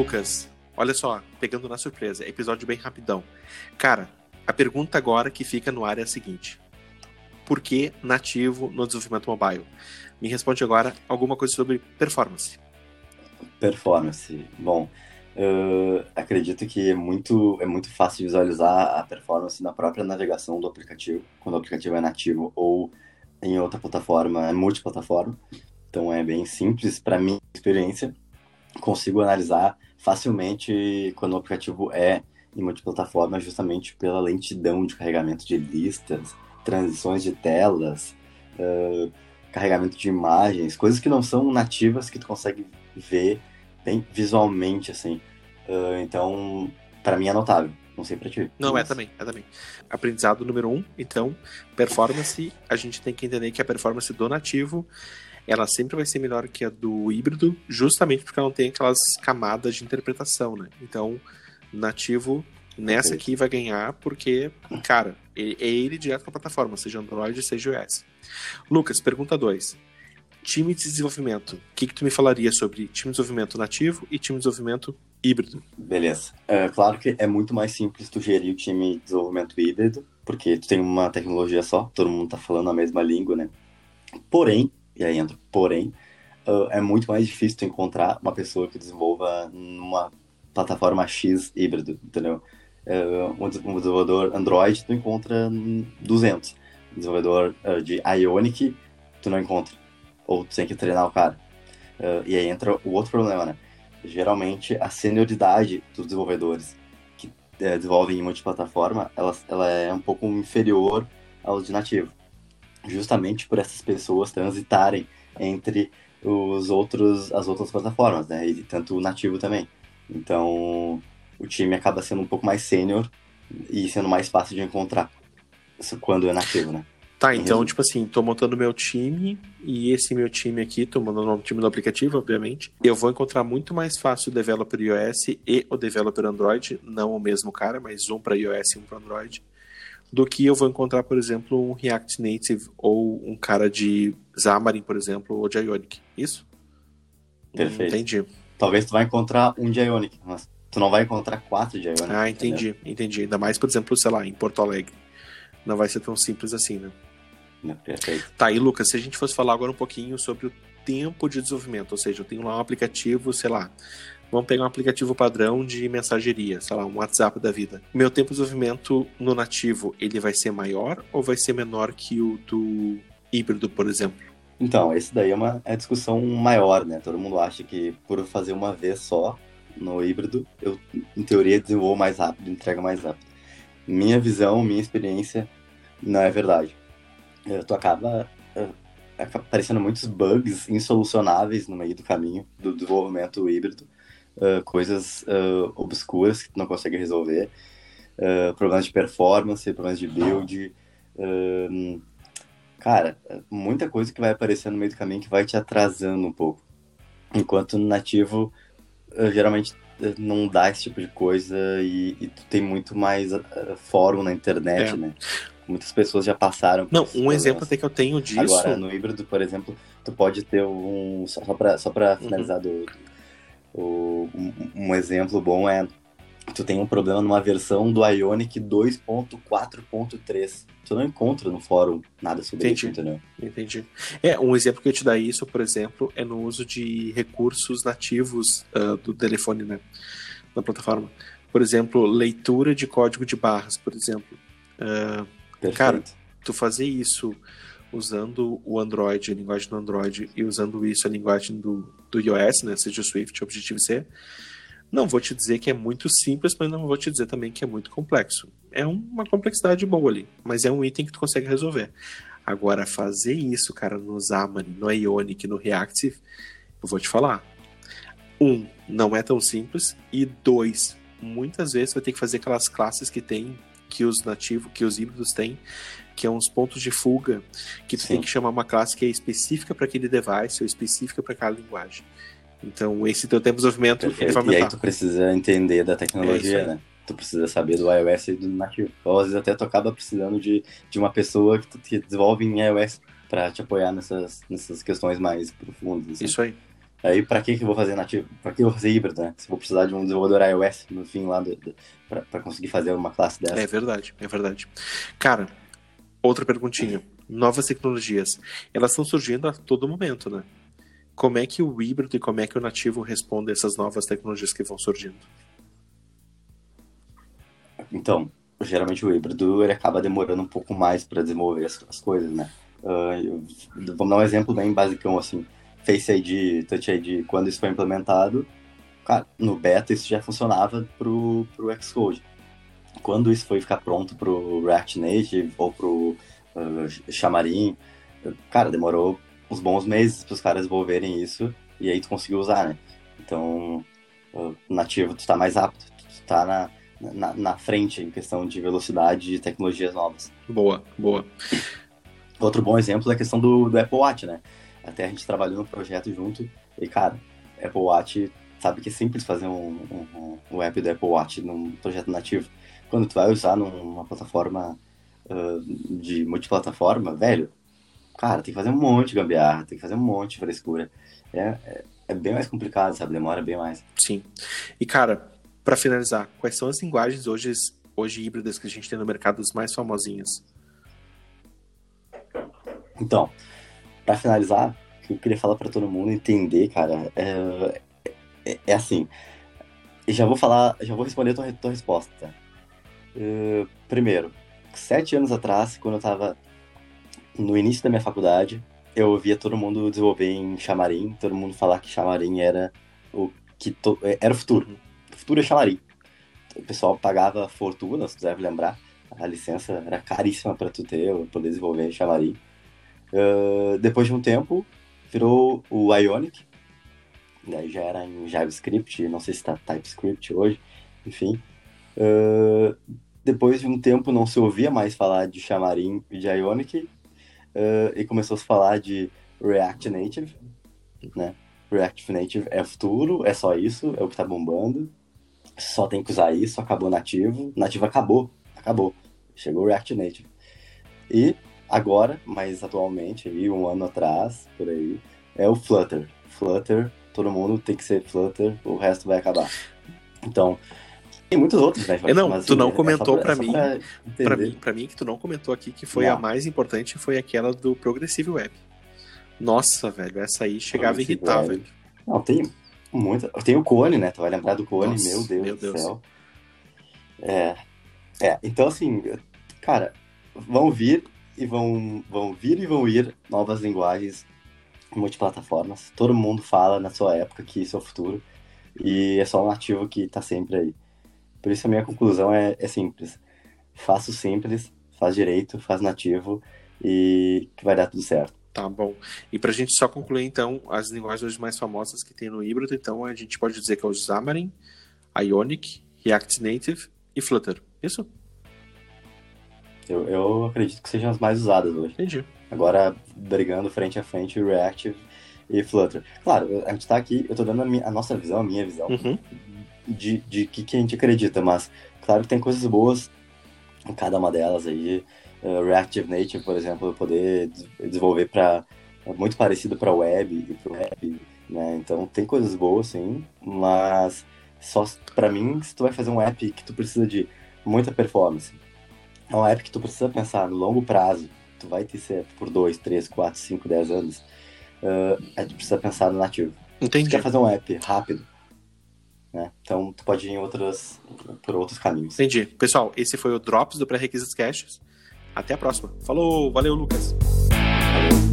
Lucas, olha só, pegando na surpresa, episódio bem rapidão. Cara, a pergunta agora que fica no ar é a seguinte: Por que nativo no desenvolvimento mobile? Me responde agora alguma coisa sobre performance. Performance. Bom, eu acredito que é muito, é muito fácil visualizar a performance na própria navegação do aplicativo, quando o aplicativo é nativo ou em outra plataforma, é multiplataforma. Então é bem simples para minha experiência. Consigo analisar facilmente quando o aplicativo é em multiplataforma, justamente pela lentidão de carregamento de listas, transições de telas, uh, carregamento de imagens, coisas que não são nativas que tu consegue ver bem visualmente, assim. Uh, então, para mim é notável. Não sei pra ti. Não, é mas... é também, é também. Aprendizado número um, então, performance, a gente tem que entender que a performance do nativo ela sempre vai ser melhor que a do híbrido, justamente porque ela não tem aquelas camadas de interpretação, né? Então, nativo nessa aqui vai ganhar porque, cara, é ele direto com a plataforma, seja Android, seja iOS. Lucas, pergunta 2. Time de desenvolvimento. O que, que tu me falaria sobre time de desenvolvimento nativo e time de desenvolvimento híbrido? Beleza. É, claro que é muito mais simples tu gerir o time de desenvolvimento híbrido, porque tu tem uma tecnologia só, todo mundo tá falando a mesma língua, né? Porém, e aí entra porém, uh, é muito mais difícil tu encontrar uma pessoa que desenvolva numa plataforma X híbrido, entendeu? Uh, um desenvolvedor Android tu encontra 200, um desenvolvedor uh, de Ionic tu não encontra ou tu tem que treinar o cara. E aí entra o outro problema, né? Geralmente a senioridade dos desenvolvedores que uh, desenvolvem em multiplataforma, ela, ela é um pouco inferior aos de nativo. Justamente por essas pessoas transitarem entre os outros, as outras plataformas, né? E tanto o nativo também. Então, o time acaba sendo um pouco mais sênior e sendo mais fácil de encontrar quando é nativo, né? Tá, então, tipo assim, tô montando meu time e esse meu time aqui, tô montando o time do aplicativo, obviamente. Eu vou encontrar muito mais fácil o developer iOS e o developer Android, não o mesmo cara, mas um para iOS e um para Android, do que eu vou encontrar, por exemplo, um React Native ou um cara de Xamarin, por exemplo, ou de Ionic. Isso? Perfeito. Entendi. Talvez tu vai encontrar um de Ionic, mas tu não vai encontrar quatro de Ionic. Ah, entendi, entendeu? entendi. Ainda mais, por exemplo, sei lá, em Porto Alegre. Não vai ser tão simples assim, né? Perfeito. Tá, e Lucas, se a gente fosse falar agora um pouquinho sobre o tempo de desenvolvimento, ou seja, eu tenho lá um aplicativo, sei lá, vamos pegar um aplicativo padrão de mensageria, sei lá, um WhatsApp da vida. Meu tempo de desenvolvimento no nativo, ele vai ser maior ou vai ser menor que o do híbrido, por exemplo? Então, esse daí é uma é discussão maior, né? Todo mundo acha que por fazer uma vez só no híbrido, eu, em teoria, desenvolvo mais rápido, entrego mais rápido. Minha visão, minha experiência, não é verdade uh, tu acaba uh, aparecendo muitos bugs insolucionáveis no meio do caminho do desenvolvimento híbrido, uh, coisas uh, obscuras que tu não consegue resolver, uh, problemas de performance, problemas de build, cara, muita coisa que vai aparecer no meio do caminho que vai te atrasando um pouco. Enquanto no nativo, geralmente não dá esse tipo de coisa e, e tu tem muito mais fórum na internet, é. né? Muitas pessoas já passaram. Não, um exemplo até que eu tenho disso. Agora, no híbrido, por exemplo, tu pode ter um. Só, só para só pra uhum. finalizar uhum. do, o, um, um, exemplo bom é. Tu tem um problema numa versão do Ionic 2.4.3. Tu não encontra no fórum nada sobre Entendi. isso, entendeu? Entendi. É, um exemplo que eu te dá isso, por exemplo, é no uso de recursos nativos uh, do telefone, né? Na plataforma. Por exemplo, leitura de código de barras, por exemplo. Uh, Perfeito. Cara, tu fazer isso usando o Android, a linguagem do Android, e usando isso a linguagem do, do iOS, né, seja o Swift, Objective-C, não vou te dizer que é muito simples, mas não vou te dizer também que é muito complexo. É uma complexidade boa ali, mas é um item que tu consegue resolver. Agora, fazer isso, cara, no Xamarin, no Ionic, no Reactive, eu vou te falar. Um, não é tão simples. E dois, muitas vezes vai ter que fazer aquelas classes que tem que os nativos, que os híbridos têm, que é uns pontos de fuga, que tu Sim. tem que chamar uma classe que é específica para aquele device ou específica para aquela linguagem. Então, esse teu tempo de desenvolvimento ele vai aumentar. E aí tu precisa entender da tecnologia, é né? Tu precisa saber do iOS e do nativo. Ou às vezes até tu acaba precisando de, de uma pessoa que tu te desenvolve em iOS para te apoiar nessas, nessas questões mais profundas. Assim. Isso aí. Aí, para que que eu vou fazer nativo? Para que eu vou fazer híbrido, né? Se vou precisar de um desenvolvedor iOS no fim lá, para conseguir fazer uma classe dessa. É verdade, é verdade. Cara, outra perguntinha. Novas tecnologias, elas estão surgindo a todo momento, né? Como é que o híbrido e como é que o nativo respondem a essas novas tecnologias que vão surgindo? Então, geralmente o híbrido ele acaba demorando um pouco mais para desenvolver as, as, coisas, né? Uh, vamos dar um exemplo bem basicão assim. Face ID, Touch ID, quando isso foi implementado, cara, no beta isso já funcionava pro, pro Xcode. Quando isso foi ficar pronto pro React Native ou pro uh, Xamarin, cara, demorou uns bons meses para os caras desenvolverem isso e aí tu conseguiu usar, né? Então, uh, nativo tu tá mais apto, tu tá na, na, na frente em questão de velocidade e tecnologias novas. Boa, boa. Outro bom exemplo é a questão do, do Apple Watch, né? Até a gente trabalhou no projeto junto e, cara, Apple Watch, sabe que é simples fazer um, um, um app do Apple Watch num projeto nativo. Quando tu vai usar numa plataforma uh, de multiplataforma, velho, cara, tem que fazer um monte de gambiarra, tem que fazer um monte de frescura. É, é, é bem mais complicado, sabe? Demora bem mais. Sim. E, cara, para finalizar, quais são as linguagens hoje, hoje híbridas que a gente tem no mercado, as mais famosinhas? Então, para finalizar, o que eu queria falar para todo mundo entender, cara, é, é, é, assim. já vou falar, já vou responder a tua, tua resposta. Uh, primeiro, sete anos atrás, quando eu tava no início da minha faculdade, eu ouvia todo mundo desenvolver em Xamarin, todo mundo falar que Xamarin era o que to, era o futuro. O futuro é Xamarin. O pessoal pagava fortuna, se tu deve lembrar. A licença era caríssima para tu ter, poder desenvolver em Xamarin. Uh, depois de um tempo, virou o Ionic. Daí já era em JavaScript, não sei se está TypeScript hoje, enfim. Uh, depois de um tempo não se ouvia mais falar de Xamarin e de Ionic, uh, e começou a se falar de React Native, né? React Native é futuro, é só isso, é o que está bombando. Só tem que usar isso, acabou nativo. Nativo acabou, acabou. Chegou o React Native. E agora, mais atualmente, aí, um ano atrás, por aí, é o Flutter. Flutter, todo mundo tem que ser Flutter, o resto vai acabar. Então, tem muitos outros, né? Não, mas, tu não é, comentou é para mim, para mim, para mim que tu não comentou aqui que foi não. a mais importante foi aquela do Progressive Web. Nossa, velho, essa aí chegava a irritar, velho. Não, tem muito, tem o Cone, né? Tu vai lembrar do Cone, Nossa, meu Deus meu do Deus. céu. É, é, então assim, cara, vão vir e vão, vão vir e vão ir novas linguagens multiplataformas. Todo mundo fala na sua época que isso é o futuro e é só um ativo que está sempre aí. Por isso a minha conclusão é, é simples. Faça o simples, faz direito, faz nativo e que vai dar tudo certo. Tá bom. E para a gente só concluir, então, as linguagens mais famosas que tem no híbrido, então a gente pode dizer que é o Xamarin, Ionic, React Native e Flutter. Isso? Eu, eu acredito que sejam as mais usadas hoje. Entendi. Agora, brigando frente a frente, React e Flutter. Claro, a gente está aqui, eu estou dando a, minha, a, nossa visão, a minha visão, uhum. de, de que, que a gente acredita, mas claro que tem coisas boas em cada uma delas aí. Uh, Reactive Native, por exemplo, poder desenvolver para muito parecido para web e para web, né? Então tem coisas boas, sim, mas só para mim, se tu vai fazer um app que tu precisa de muita performance, é uma app que tu precisa pensar no longo prazo. Tu vai ter ser por 2, 3, 4, 5, 10 anos. Uh, a gente precisa pensar no nativo. Entendi. Tu quer fazer um app rápido, né? Então tu pode ir em outras, por outros caminhos. Entendi. Pessoal, esse foi o Drops do Pré-Requisitos Caches. Até a próxima. Falou, valeu, Lucas. Valeu.